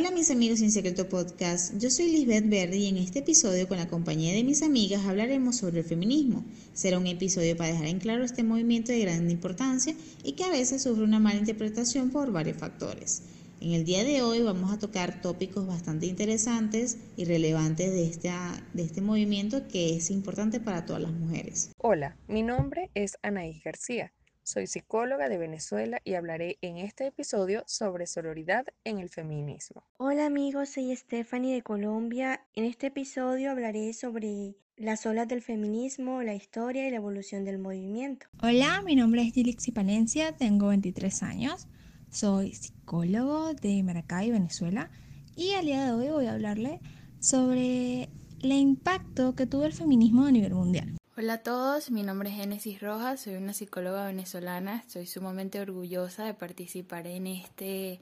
Hola mis amigos Sin Secreto Podcast, yo soy Lisbeth Verdi y en este episodio con la compañía de mis amigas hablaremos sobre el feminismo. Será un episodio para dejar en claro este movimiento de gran importancia y que a veces sufre una mala interpretación por varios factores. En el día de hoy vamos a tocar tópicos bastante interesantes y relevantes de, de este movimiento que es importante para todas las mujeres. Hola, mi nombre es Anaís García. Soy psicóloga de Venezuela y hablaré en este episodio sobre sororidad en el feminismo. Hola amigos, soy Stephanie de Colombia. En este episodio hablaré sobre las olas del feminismo, la historia y la evolución del movimiento. Hola, mi nombre es Gilixi Palencia, tengo 23 años, soy psicólogo de Maracay, Venezuela y al día de hoy voy a hablarle sobre el impacto que tuvo el feminismo a nivel mundial. Hola a todos, mi nombre es Génesis Rojas, soy una psicóloga venezolana, estoy sumamente orgullosa de participar en este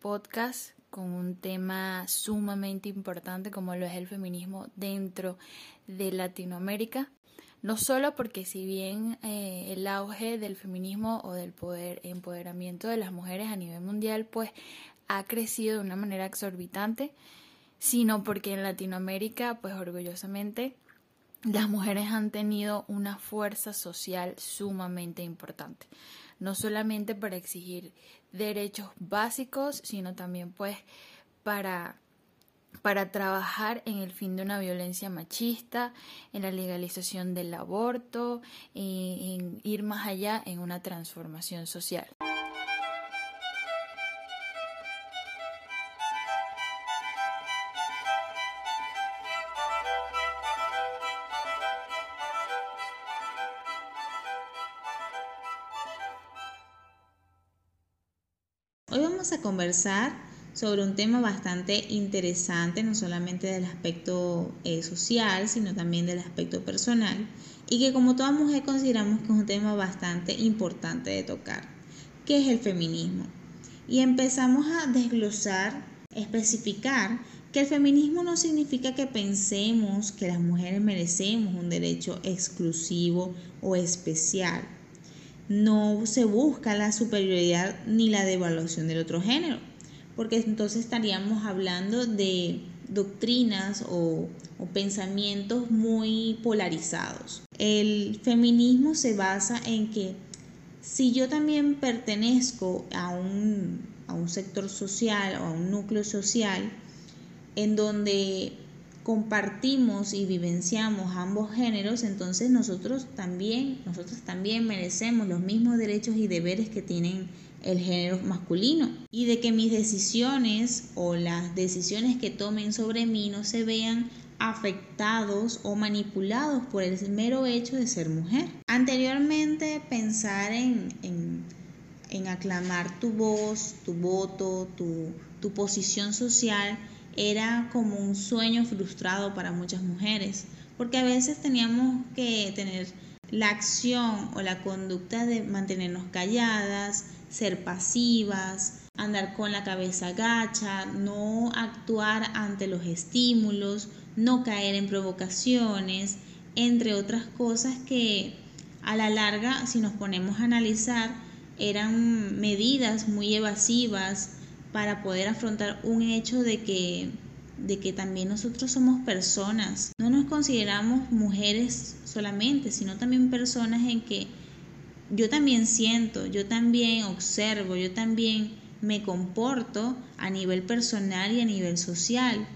podcast con un tema sumamente importante como lo es el feminismo dentro de Latinoamérica. No solo porque si bien eh, el auge del feminismo o del poder empoderamiento de las mujeres a nivel mundial pues ha crecido de una manera exorbitante, sino porque en Latinoamérica pues orgullosamente las mujeres han tenido una fuerza social sumamente importante, no solamente para exigir derechos básicos, sino también pues para para trabajar en el fin de una violencia machista, en la legalización del aborto, en ir más allá en una transformación social. A conversar sobre un tema bastante interesante, no solamente del aspecto eh, social, sino también del aspecto personal, y que como toda mujer consideramos que es un tema bastante importante de tocar, que es el feminismo. Y empezamos a desglosar, especificar que el feminismo no significa que pensemos que las mujeres merecemos un derecho exclusivo o especial no se busca la superioridad ni la devaluación del otro género, porque entonces estaríamos hablando de doctrinas o, pensamientos muy polarizados. El feminismo se basa en que si yo también pertenezco a un, a un sector social o a un núcleo social en donde compartimos y vivenciamos ambos géneros, entonces nosotros también, nosotros también merecemos los mismos derechos y deberes que tienen el género masculino y de que mis decisiones o las decisiones que tomen sobre mí no se vean afectados o manipulados por el mero hecho de ser mujer. Anteriormente pensar en, en, aclamar tu voz, tu voto, tu, tu posición social, era como un sueño frustrado para muchas mujeres, porque a veces teníamos que tener la acción o la conducta de mantenernos calladas, ser pasivas, andar con la cabeza gacha, no actuar ante los estímulos, no caer en provocaciones, entre otras cosas que a la larga, si nos ponemos a analizar, eran medidas muy evasivas, para poder afrontar un hecho de que, de que también nosotros somos personas. No nos consideramos mujeres solamente, sino también personas en que yo también siento, yo también observo, yo también me comporto a nivel personal y a nivel social.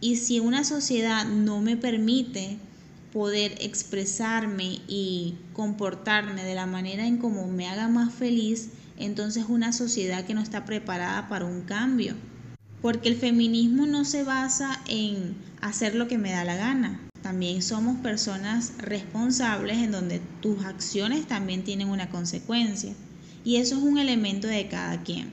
Y si una sociedad no me permite poder expresarme y comportarme de la manera en como me haga más feliz, entonces una sociedad que no está preparada para un cambio. Porque el feminismo no se basa en hacer lo que me da la gana. También somos personas responsables en donde tus acciones también tienen una consecuencia. Y eso es un elemento de cada quien.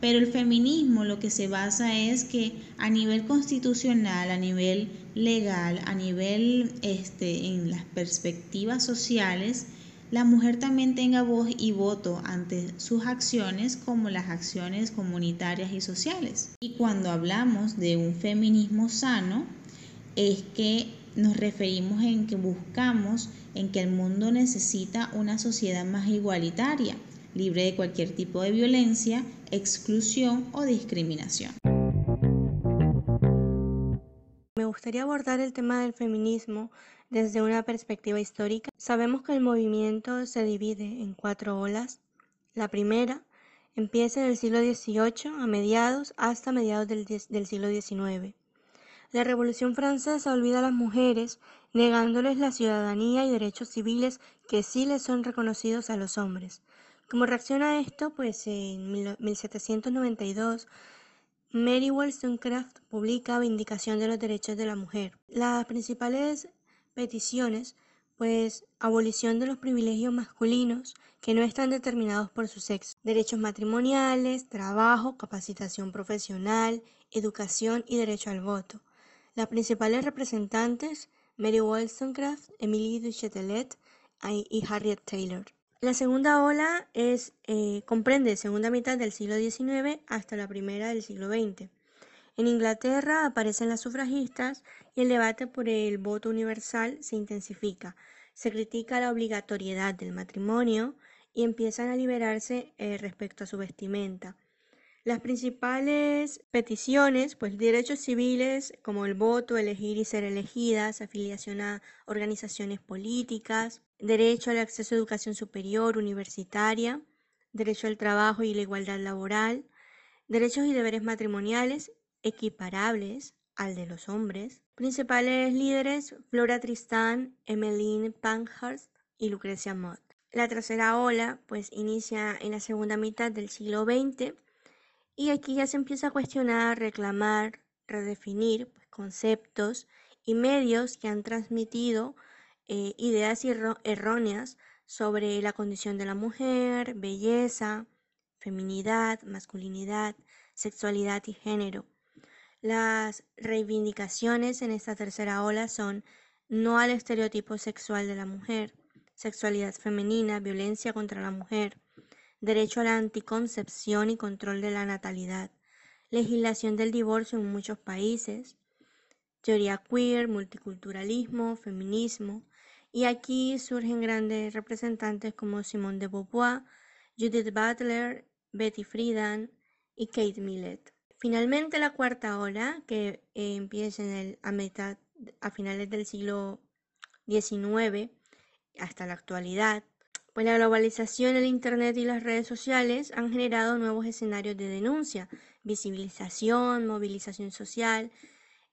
Pero el feminismo lo que se basa es que a nivel constitucional, a nivel legal, a nivel este, en las perspectivas sociales, la mujer también tenga voz y voto ante sus acciones como las acciones comunitarias y sociales. Y cuando hablamos de un feminismo sano, es que nos referimos en que buscamos en que el mundo necesita una sociedad más igualitaria, libre de cualquier tipo de violencia, exclusión o discriminación. Me gustaría abordar el tema del feminismo desde una perspectiva histórica. Sabemos que el movimiento se divide en cuatro olas. La primera empieza en el siglo XVIII a mediados hasta mediados del, siglo XIX. La Revolución Francesa olvida a las mujeres, negándoles la ciudadanía y derechos civiles que sí les son reconocidos a los hombres. Como reacción a esto, pues en 1792 Mary Wollstonecraft publica Vindicación de los Derechos de la Mujer. Las principales peticiones, pues abolición de los privilegios masculinos que no están determinados por su sexo, derechos matrimoniales, trabajo, capacitación profesional, educación y derecho al voto. Las principales representantes, Mary Wollstonecraft, Emily du Châtelet y Harriet Taylor. La segunda ola es, eh, comprende segunda mitad del siglo XIX hasta la primera del siglo XX. En Inglaterra aparecen las sufragistas y el debate por el voto universal se intensifica. Se critica la obligatoriedad del matrimonio y empiezan a liberarse eh, respecto a su vestimenta. Las principales peticiones, pues derechos civiles como el voto, elegir y ser elegidas, afiliación a organizaciones políticas, derecho al acceso a educación superior, universitaria, derecho al trabajo y la igualdad laboral, derechos y deberes matrimoniales equiparables al de los hombres. Principales líderes, Flora Tristán, Emmeline Pankhurst y Lucrecia Mott. La tercera ola, pues, inicia en la segunda mitad del siglo XX y aquí ya se empieza a cuestionar, reclamar, redefinir pues, conceptos y medios que han transmitido eh, ideas erróneas sobre la condición de la mujer, belleza, feminidad, masculinidad, sexualidad y género. Las reivindicaciones en esta tercera ola son no al estereotipo sexual de la mujer, sexualidad femenina, violencia contra la mujer, derecho a la anticoncepción y control de la natalidad, legislación del divorcio en muchos países, teoría queer, multiculturalismo, feminismo, y aquí surgen grandes representantes como Simone de Beauvoir, Judith Butler, Betty Friedan y Kate Millett. Finalmente la cuarta ola, que empieza en el, a, mitad, a finales del siglo XIX hasta la actualidad, pues la globalización, el Internet y las redes sociales han generado nuevos escenarios de denuncia, visibilización, movilización social.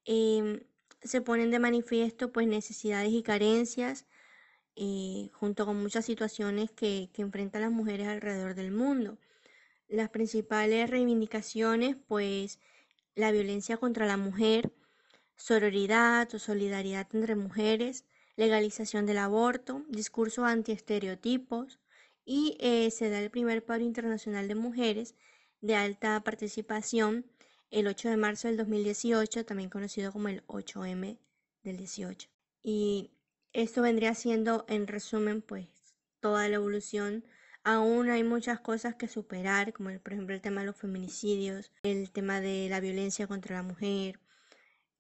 Em, se ponen de manifiesto pues necesidades y carencias eh, junto con muchas situaciones que, que enfrentan las mujeres alrededor del mundo. Las principales reivindicaciones pues la violencia contra la mujer, sororidad o solidaridad entre mujeres, legalización del aborto, discurso anti-estereotipos y eh, se da el primer paro internacional de mujeres de alta participación el 8 de marzo del 2018, también conocido como el 8M del 18. Y esto vendría siendo, en resumen, pues toda la evolución. Aún hay muchas cosas que superar, como por ejemplo el tema de los feminicidios, el tema de la violencia contra la mujer,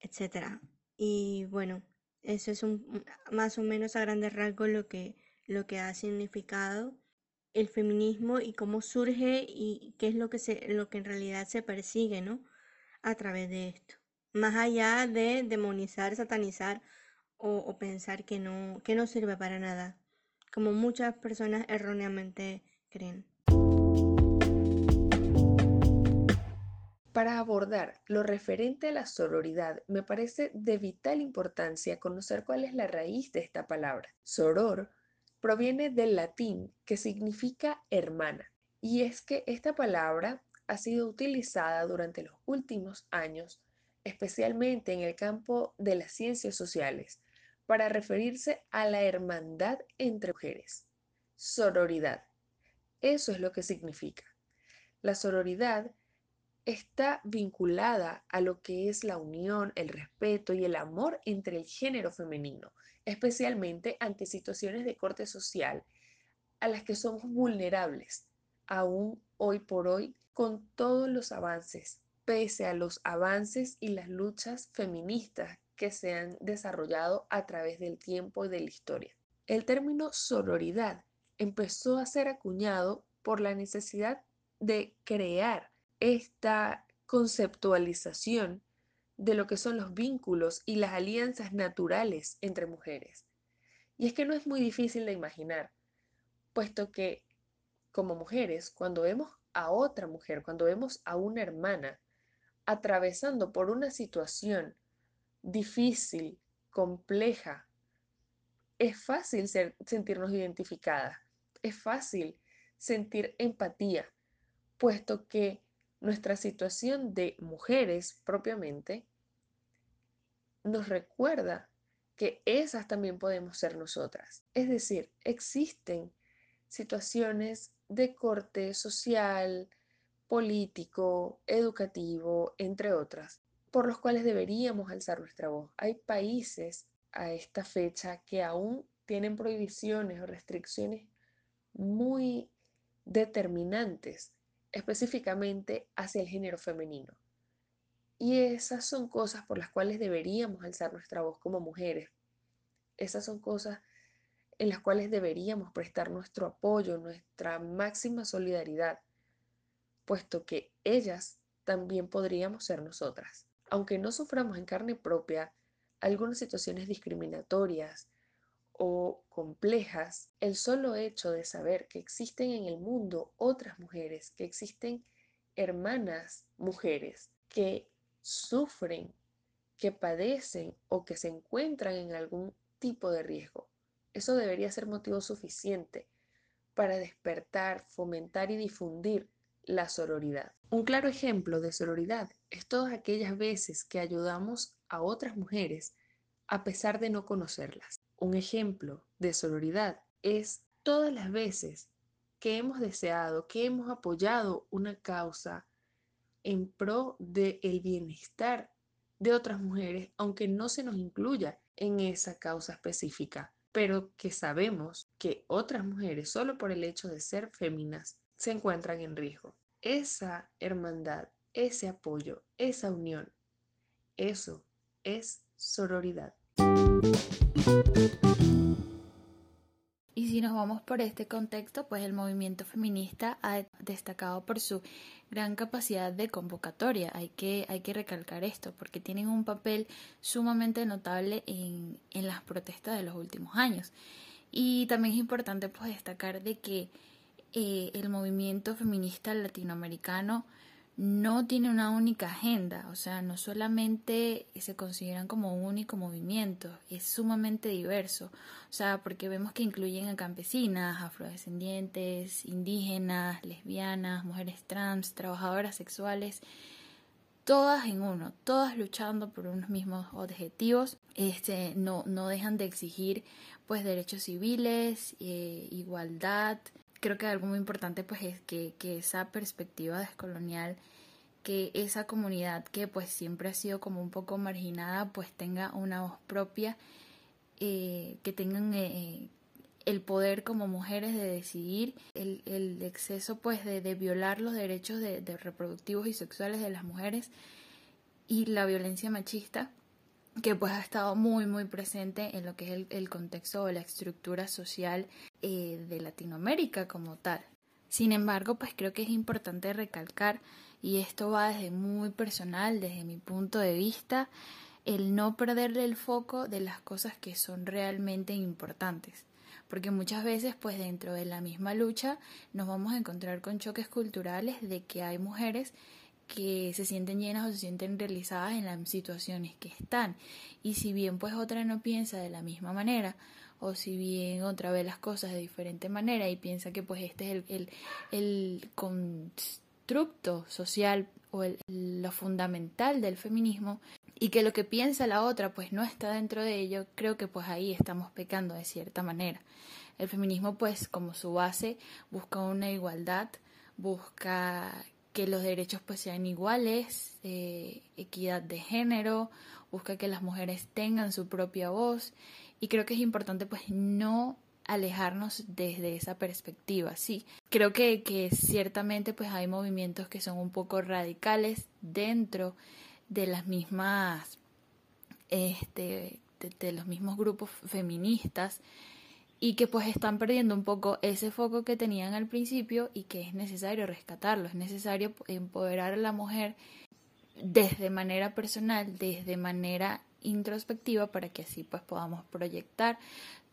etc. Y bueno, eso es un, más o menos a grandes rasgos lo que, lo que ha significado el feminismo y cómo surge y qué es lo que, se, lo que en realidad se persigue, ¿no? A través de esto. Más allá de demonizar, satanizar o, o pensar que no, que no sirve para nada, como muchas personas erróneamente creen. Para abordar lo referente a la sororidad, me parece de vital importancia conocer cuál es la raíz de esta palabra. Soror proviene del latín que significa hermana, y es que esta palabra ha sido utilizada durante los últimos años, especialmente en el campo de las ciencias sociales, para referirse a la hermandad entre mujeres. Sororidad. Eso es lo que significa. La sororidad está vinculada a lo que es la unión, el respeto y el amor entre el género femenino, especialmente ante situaciones de corte social a las que somos vulnerables, aún hoy por hoy, con todos los avances, pese a los avances y las luchas feministas que se han desarrollado a través del tiempo y de la historia. El término sororidad empezó a ser acuñado por la necesidad de crear esta conceptualización de lo que son los vínculos y las alianzas naturales entre mujeres. Y es que no es muy difícil de imaginar, puesto que como mujeres, cuando vemos a otra mujer, cuando vemos a una hermana atravesando por una situación difícil, compleja, es fácil sentirnos identificadas, es fácil sentir empatía, puesto que nuestra situación de mujeres propiamente nos recuerda que esas también podemos ser nosotras. Es decir, existen situaciones de corte social, político, educativo, entre otras, por los cuales deberíamos alzar nuestra voz. Hay países a esta fecha que aún tienen prohibiciones o restricciones muy determinantes, específicamente hacia el género femenino. Y esas son cosas por las cuales deberíamos alzar nuestra voz como mujeres. Esas son cosas en las cuales deberíamos prestar nuestro apoyo, nuestra máxima solidaridad, puesto que ellas también podríamos ser nosotras. Aunque no suframos en carne propia algunas situaciones discriminatorias o complejas, el solo hecho de saber que existen en el mundo otras mujeres, que existen hermanas mujeres que sufren, que padecen o que se encuentran en algún tipo de riesgo, eso debería ser motivo suficiente para despertar, fomentar y difundir la sororidad. Un claro ejemplo de sororidad es todas aquellas veces que ayudamos a otras mujeres a pesar de no conocerlas. Un ejemplo de sororidad es todas las veces que hemos deseado, que hemos apoyado una causa en pro del bienestar de otras mujeres, aunque no se nos incluya en esa causa específica pero que sabemos que otras mujeres, solo por el hecho de ser féminas, se encuentran en riesgo. Esa hermandad, ese apoyo, esa unión, eso es sororidad. Y si nos vamos por este contexto, pues el movimiento feminista ha destacado por su gran capacidad de convocatoria. Hay que, hay que recalcar esto porque tienen un papel sumamente notable en, en las protestas de los últimos años. Y también es importante pues, destacar de que eh, el movimiento feminista latinoamericano no tiene una única agenda, o sea, no solamente se consideran como un único movimiento, es sumamente diverso, o sea, porque vemos que incluyen a campesinas, afrodescendientes, indígenas, lesbianas, mujeres trans, trabajadoras sexuales, todas en uno, todas luchando por unos mismos objetivos, este, no, no dejan de exigir pues derechos civiles, eh, igualdad, creo que algo muy importante pues es que, que esa perspectiva descolonial que esa comunidad que pues siempre ha sido como un poco marginada pues tenga una voz propia eh, que tengan eh, el poder como mujeres de decidir el, el exceso pues de, de, violar los derechos de, de reproductivos y sexuales de las mujeres y la violencia machista que pues ha estado muy muy presente en lo que es el, el contexto o la estructura social eh, de Latinoamérica como tal. Sin embargo, pues creo que es importante recalcar, y esto va desde muy personal, desde mi punto de vista, el no perderle el foco de las cosas que son realmente importantes. Porque muchas veces, pues dentro de la misma lucha, nos vamos a encontrar con choques culturales de que hay mujeres que se sienten llenas o se sienten realizadas en las situaciones que están. Y si bien pues otra no piensa de la misma manera, o si bien otra ve las cosas de diferente manera y piensa que pues este es el, el, el constructo social o el, lo fundamental del feminismo y que lo que piensa la otra pues no está dentro de ello, creo que pues ahí estamos pecando de cierta manera. El feminismo pues como su base busca una igualdad, busca que los derechos pues sean iguales, eh, equidad de género, busca que las mujeres tengan su propia voz y creo que es importante pues no alejarnos desde esa perspectiva, sí. Creo que, que ciertamente pues hay movimientos que son un poco radicales dentro de las mismas, este, de, de los mismos grupos feministas y que pues están perdiendo un poco ese foco que tenían al principio y que es necesario rescatarlo, es necesario empoderar a la mujer desde manera personal, desde manera introspectiva, para que así pues podamos proyectar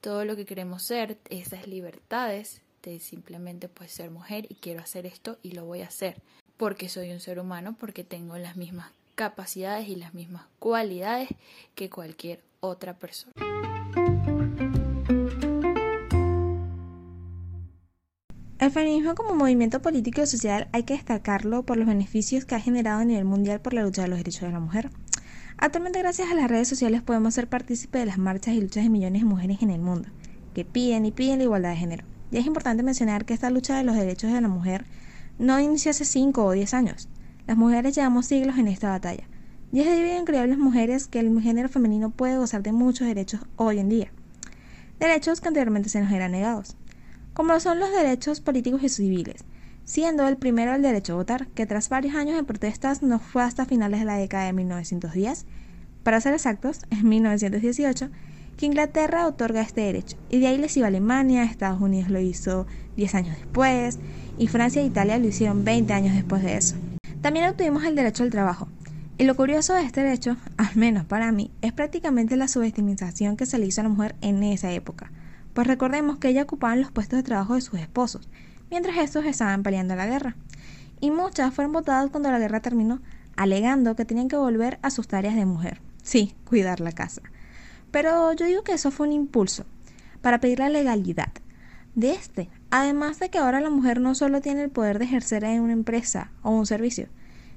todo lo que queremos ser, esas libertades de simplemente pues ser mujer y quiero hacer esto y lo voy a hacer, porque soy un ser humano, porque tengo las mismas capacidades y las mismas cualidades que cualquier otra persona. El feminismo como movimiento político y social hay que destacarlo por los beneficios que ha generado a nivel mundial por la lucha de los derechos de la mujer. Actualmente gracias a las redes sociales podemos ser partícipes de las marchas y luchas de millones de mujeres en el mundo, que piden y piden la igualdad de género. Y es importante mencionar que esta lucha de los derechos de la mujer no inició hace 5 o 10 años. Las mujeres llevamos siglos en esta batalla. Y es debido a increíbles mujeres que el género femenino puede gozar de muchos derechos hoy en día. Derechos que anteriormente se nos eran negados como son los derechos políticos y civiles, siendo el primero el derecho a votar, que tras varios años de protestas no fue hasta finales de la década de 1910, para ser exactos, en 1918, que Inglaterra otorga este derecho, y de ahí les iba Alemania, Estados Unidos lo hizo 10 años después, y Francia e Italia lo hicieron 20 años después de eso. También obtuvimos el derecho al trabajo, y lo curioso de este derecho, al menos para mí, es prácticamente la subestimización que se le hizo a la mujer en esa época pues recordemos que ella ocupaban los puestos de trabajo de sus esposos, mientras estos estaban peleando la guerra. Y muchas fueron votadas cuando la guerra terminó, alegando que tenían que volver a sus tareas de mujer. Sí, cuidar la casa. Pero yo digo que eso fue un impulso para pedir la legalidad de este, además de que ahora la mujer no solo tiene el poder de ejercer en una empresa o un servicio,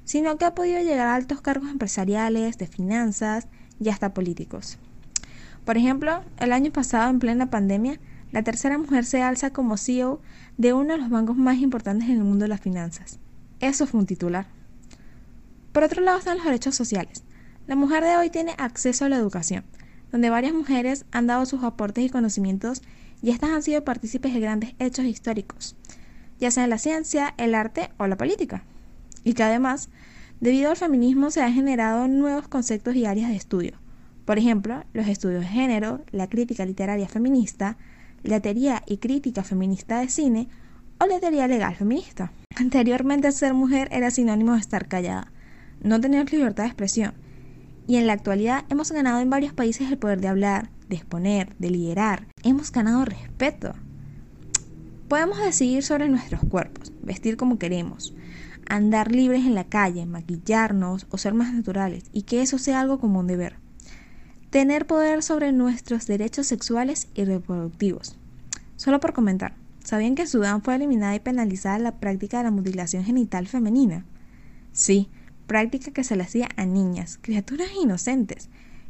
sino que ha podido llegar a altos cargos empresariales, de finanzas y hasta políticos. Por ejemplo, el año pasado, en plena pandemia, la tercera mujer se alza como CEO de uno de los bancos más importantes en el mundo de las finanzas. Eso fue un titular. Por otro lado están los derechos sociales. La mujer de hoy tiene acceso a la educación, donde varias mujeres han dado sus aportes y conocimientos y estas han sido partícipes de grandes hechos históricos, ya sea en la ciencia, el arte o la política. Y que además, debido al feminismo, se han generado nuevos conceptos y áreas de estudio, por ejemplo, los estudios de género, la crítica literaria feminista, la teoría y crítica feminista de cine o la teoría legal feminista. Anteriormente ser mujer era sinónimo de estar callada, no tener libertad de expresión. Y en la actualidad hemos ganado en varios países el poder de hablar, de exponer, de liderar. Hemos ganado respeto. Podemos decidir sobre nuestros cuerpos, vestir como queremos, andar libres en la calle, maquillarnos o ser más naturales y que eso sea algo como un deber tener poder sobre nuestros derechos sexuales y reproductivos. Solo por comentar, ¿sabían que Sudán fue eliminada y penalizada la práctica de la mutilación genital femenina? Sí, práctica que se le hacía a niñas, criaturas inocentes,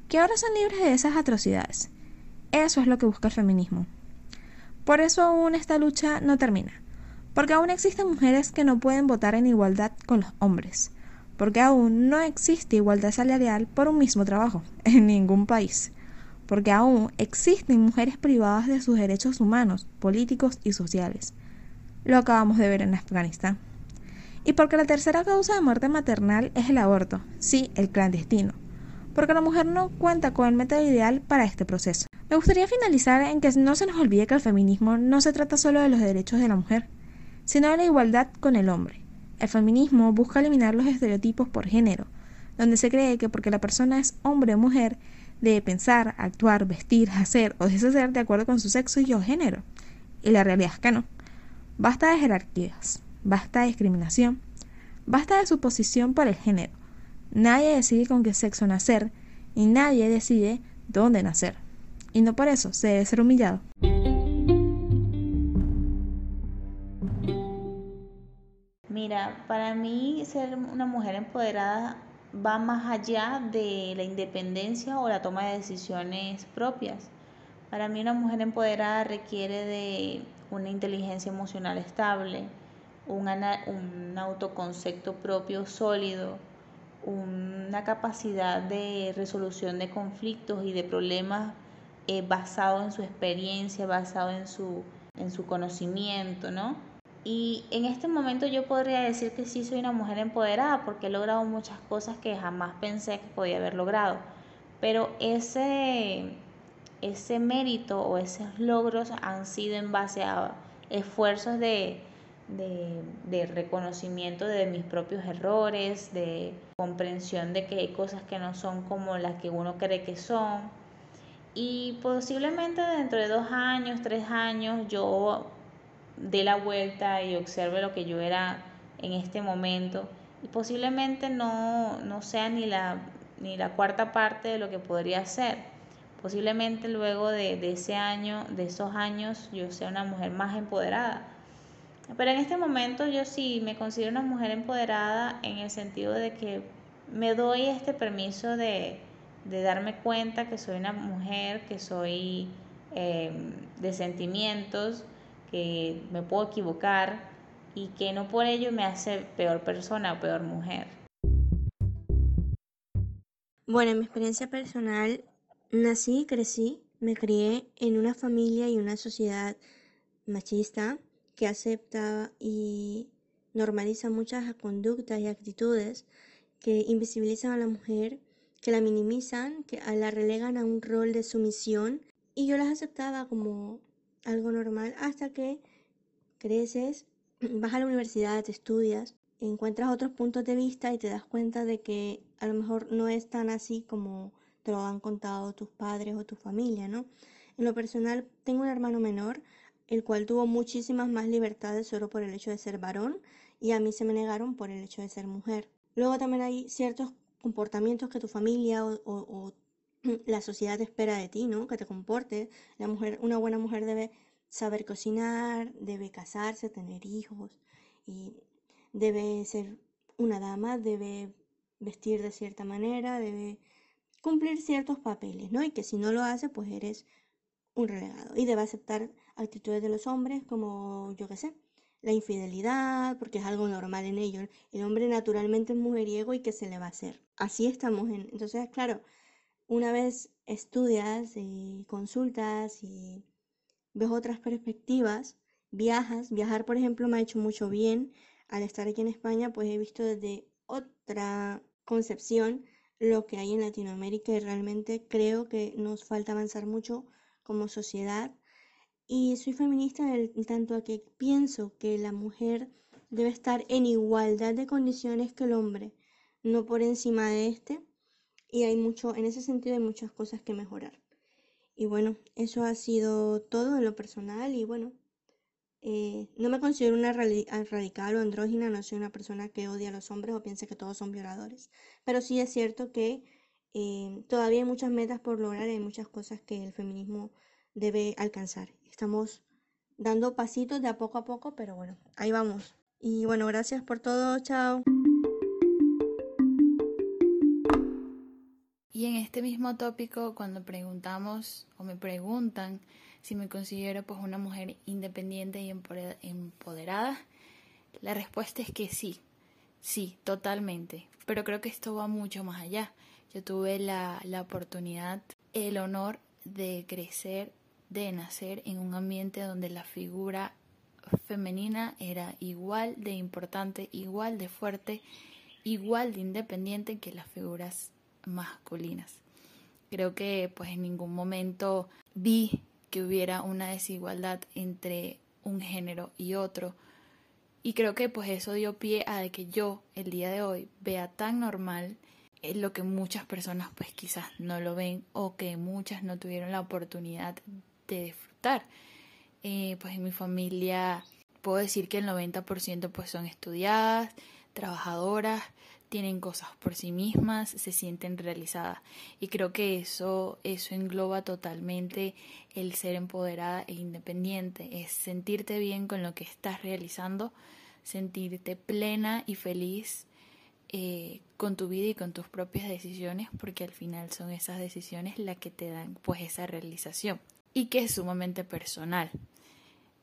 que ahora son libres de esas atrocidades. Eso es lo que busca el feminismo. Por eso aún esta lucha no termina, porque aún existen mujeres que no pueden votar en igualdad con los hombres, porque aún no existe igualdad salarial por un mismo trabajo en ningún país, porque aún existen mujeres privadas de sus derechos humanos, políticos y sociales. Lo acabamos de ver en Afganistán. Y porque la tercera causa de muerte maternal es el aborto, sí, el clandestino, porque la mujer no cuenta con el método ideal para este proceso. Me gustaría finalizar en que no se nos olvide que el feminismo no se trata solo de los derechos de la mujer, sino de la igualdad con el hombre el feminismo busca eliminar los estereotipos por género, donde se cree que porque la persona es hombre o mujer, debe pensar, actuar, vestir, hacer o deshacer de acuerdo con su sexo y o género. Y la realidad es que no. Basta de jerarquías, basta de discriminación, basta de suposición por el género. Nadie decide con qué sexo nacer y nadie decide dónde nacer. Y no por eso se debe ser humillado. Mira, para mí ser una mujer empoderada va más allá de la independencia o la toma de decisiones propias. Para mí una mujer empoderada requiere de una inteligencia emocional estable, un, autoconcepto propio sólido, una capacidad de resolución de conflictos y de problemas eh, basado en su experiencia, basado en su, en su conocimiento, ¿no? Y en este momento yo podría decir que sí soy una mujer empoderada porque he logrado muchas cosas que jamás pensé que podía haber logrado. Pero ese, ese mérito o esos logros han sido en base a esfuerzos de, de, reconocimiento de mis propios errores, de comprensión de que hay cosas que no son como las que uno cree que son. Y posiblemente dentro de dos años, tres años, yo dé la vuelta y observe lo que yo era en este momento. Y posiblemente no, no sea ni la, ni la cuarta parte de lo que podría ser. Posiblemente luego de, de ese año, de esos años, yo sea una mujer más empoderada pero en este momento yo sí me considero una mujer empoderada en el sentido de que me doy este permiso de, darme cuenta que soy una mujer, que soy em, de sentimientos, que me puedo equivocar y que no por ello me hace peor persona o peor mujer. Bueno, en mi experiencia personal, nací crecí, me crié en una familia y una sociedad machista que acepta y normaliza muchas conductas y actitudes que invisibilizan a la mujer, que la minimizan, que la relegan a un rol de sumisión y yo las aceptaba como algo normal hasta que creces, vas a la universidad, te estudias, encuentras otros puntos de vista y te das cuenta de que a lo mejor no es tan así como te lo han contado tus padres o tu familia, ¿no? En lo personal, tengo un hermano menor, el cual tuvo muchísimas más libertades solo por el hecho de ser varón y a mí se me negaron por el hecho de ser mujer. Luego también hay ciertos comportamientos que tu familia o, la sociedad espera de ti, ¿no? Que te comportes. La mujer, una buena mujer debe saber cocinar, debe casarse, tener hijos y debe ser una dama, debe vestir de cierta manera, debe cumplir ciertos papeles, ¿no? Y que si no lo hace, pues eres un relegado y debe aceptar actitudes de los hombres como, yo qué sé, la infidelidad, porque es algo normal en ellos. El hombre naturalmente es mujeriego y qué se le va a hacer. Así estamos en... Entonces, claro, una vez estudias y consultas y ves otras perspectivas, viajas. Viajar, por ejemplo, me ha hecho mucho bien. Al estar aquí en España, pues he visto desde otra concepción lo que hay en Latinoamérica y realmente creo que nos falta avanzar mucho como sociedad y soy feminista en, tanto a que pienso que la mujer debe estar en igualdad de condiciones que el hombre, no por encima de este. Y hay mucho, en ese sentido hay muchas cosas que mejorar. Y bueno, eso ha sido todo en lo personal y bueno, eh, no me considero una radical o andrógina, no soy una persona que odia a los hombres o piense que todos son violadores, pero sí es cierto que eh, todavía hay muchas metas por lograr y hay muchas cosas que el feminismo debe alcanzar. Estamos dando pasitos de a poco a poco, pero bueno, ahí vamos. Y bueno, gracias por todo, chao. Y en este mismo tópico, cuando preguntamos o me preguntan si me considero pues una mujer independiente y empoderada, la respuesta es que sí, sí, totalmente. Pero creo que esto va mucho más allá. Yo tuve la, la oportunidad, el honor de crecer de nacer en un ambiente donde la figura femenina era igual de importante, igual de fuerte, igual de independiente que las figuras masculinas. Creo que pues en ningún momento vi que hubiera una desigualdad entre un género y otro. Y creo que pues eso dio pie a que yo el día de hoy vea tan normal lo que muchas personas pues quizás no lo ven o que muchas no tuvieron la oportunidad de disfrutar. Eh, pues en mi familia puedo decir que el 90% pues son estudiadas, trabajadoras, tienen cosas por sí mismas, se sienten realizadas. Y creo que eso, eso engloba totalmente el ser empoderada e independiente. Es sentirte bien con lo que estás realizando, sentirte plena y feliz eh, con tu vida y con tus propias decisiones, porque al final son esas decisiones las que te dan pues esa realización y que es sumamente personal.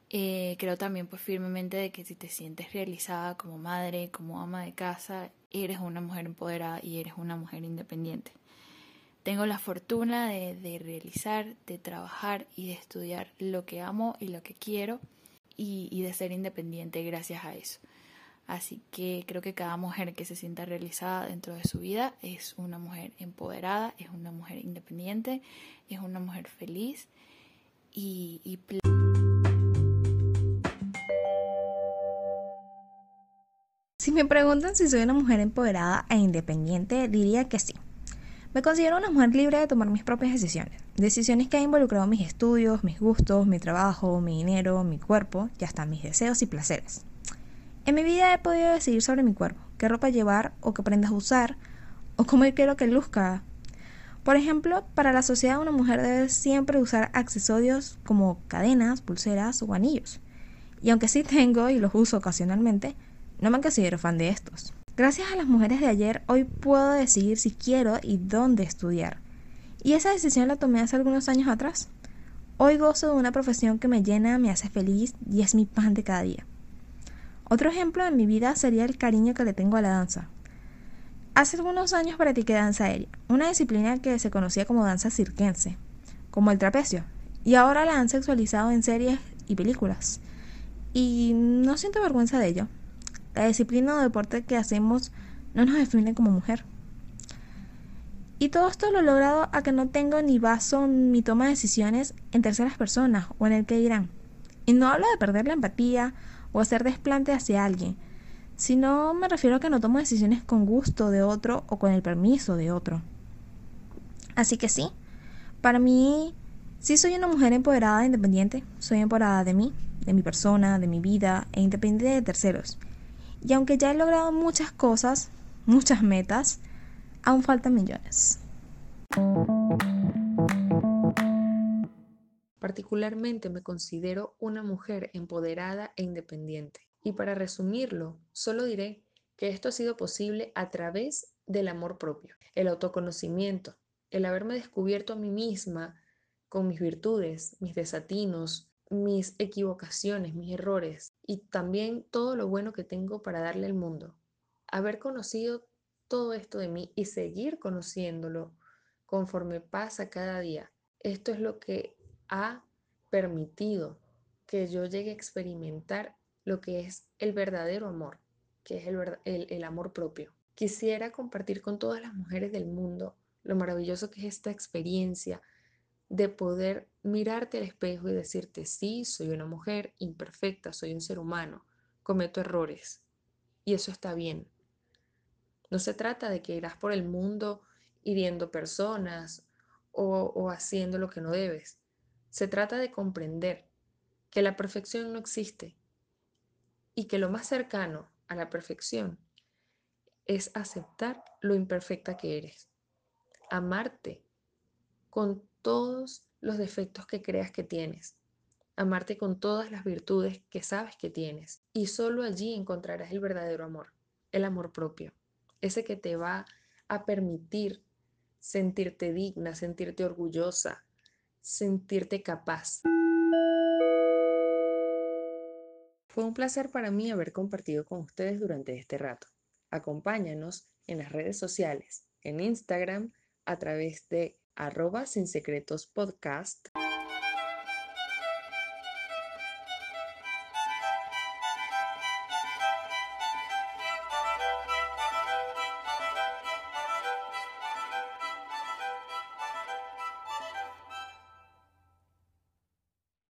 Eh, creo también pues firmemente de que si te sientes realizada como madre, como ama de casa, eres una mujer empoderada y eres una mujer independiente. Tengo la fortuna de, de realizar, de trabajar y de estudiar lo que amo y lo que quiero y, y de ser independiente gracias a eso. Así que creo que cada mujer que se sienta realizada dentro de su vida es una mujer empoderada, es una mujer independiente, es una mujer feliz Si me preguntan si soy una mujer empoderada e independiente, diría que sí. Me considero una mujer libre de tomar mis propias decisiones. Decisiones que han involucrado mis estudios, mis gustos, mi trabajo, mi dinero, mi cuerpo y hasta mis deseos y placeres. En mi vida he podido decidir sobre mi cuerpo, qué ropa llevar o qué prendas usar, o cómo quiero que luzca. Por ejemplo, para la sociedad una mujer debe siempre usar accesorios como cadenas, pulseras o anillos. Y aunque sí tengo y los uso ocasionalmente, no me considero fan de estos. Gracias a las mujeres de ayer, hoy puedo decidir si quiero y dónde estudiar. Y esa decisión la tomé hace algunos años atrás. Hoy gozo de una profesión que me llena, me hace feliz y es mi pan de cada día. Otro ejemplo en mi vida sería el cariño que le tengo a la danza. Hace algunos años practiqué danza aérea, una disciplina que se conocía como danza cirquense, como el trapecio, y ahora la han sexualizado en series y películas. Y no siento vergüenza de ello. La disciplina o deporte que hacemos no nos define como mujer. Y todo esto lo he logrado a que no tengo ni baso mi toma de decisiones en terceras personas o en el que dirán. Y no hablo de perder la empatía o hacer desplante hacia alguien, sino me refiero a que no tomo decisiones con gusto de otro o con el permiso de otro. Así que sí, para mí sí soy una mujer empoderada e independiente, soy empoderada de mí, de mi persona, de mi vida e independiente de terceros. Y aunque ya he logrado muchas cosas, muchas metas, aún faltan millones. Particularmente me considero una mujer empoderada e independiente. Y para resumirlo, solo diré que esto ha sido posible a través del amor propio, el autoconocimiento, el haberme descubierto a mí misma con mis virtudes, mis desatinos, mis equivocaciones, mis errores y también todo lo bueno que tengo para darle al mundo. Haber conocido todo esto de mí y seguir conociéndolo conforme pasa cada día. Esto es lo que ha permitido que yo llegue a experimentar lo que es el verdadero amor, que es el, el, amor propio. Quisiera compartir con todas las mujeres del mundo lo maravilloso que es esta experiencia de poder mirarte al espejo y decirte, sí, soy una mujer imperfecta, soy un ser humano, cometo errores y eso está bien. No se trata de que irás por el mundo hiriendo personas o, haciendo lo que no debes. Se trata de comprender que la perfección no existe y que lo más cercano a la perfección es aceptar lo imperfecta que eres, amarte con todos los defectos que creas que tienes, amarte con todas las virtudes que sabes que tienes y solo allí encontrarás el verdadero amor, el amor propio, ese que te va a permitir sentirte digna, sentirte orgullosa, sentirte capaz. Fue un placer para mí haber compartido con ustedes durante este rato. Acompáñanos en las redes sociales, en Instagram, a través de arroba sin secretos podcast